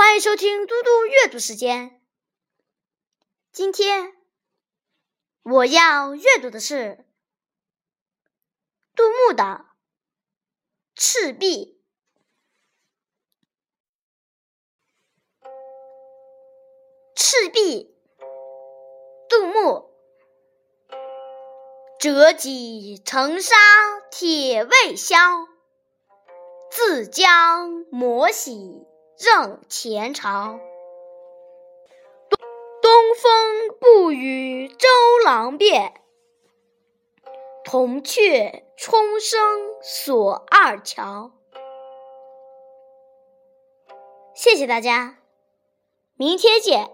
欢迎收听嘟嘟阅读时间。今天我要阅读的是杜牧的《赤壁》。赤壁，杜牧。折戟沉沙铁未销，自将磨洗。正前朝，东东风不与周郎便，铜雀春深锁二乔。谢谢大家，明天见。